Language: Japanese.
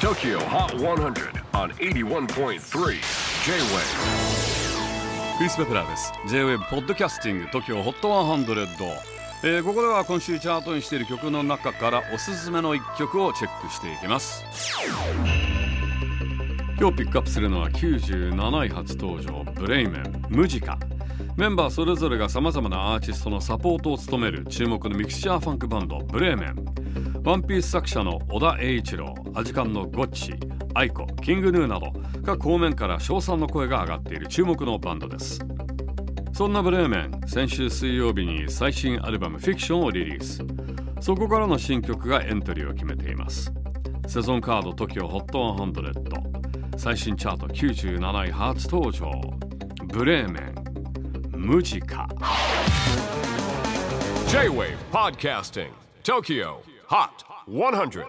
TOKIO HOT 100 on 81.3 J-WAVE クリス・ペプラーです。J-WAVE ポッドキャスティング TOKYO HOT 100、えー、ここでは今週チャートインしている曲の中からおすすめの一曲をチェックしていきます。今日ピックアップするのは97位初登場 BREIMEN MUSICA。メンバーそれぞれがさまざまなアーティストのサポートを務める注目のミクスチャーファンクバンド BREIMENワンピース作者の小田栄一郎アジカンのゴッチアイコキングヌーなど各方面から称賛の声が上がっている注目のバンドです。そんなブレーメン先週水曜日に最新アルバム「フィクション」をリリース。そこからの新曲がエントリーを決めています。セゾンカード TOKIOHOT100 最新チャート97位初登場。ブレーメンムジカ。J-WAVE PODCASTING TOKYO. HOT 100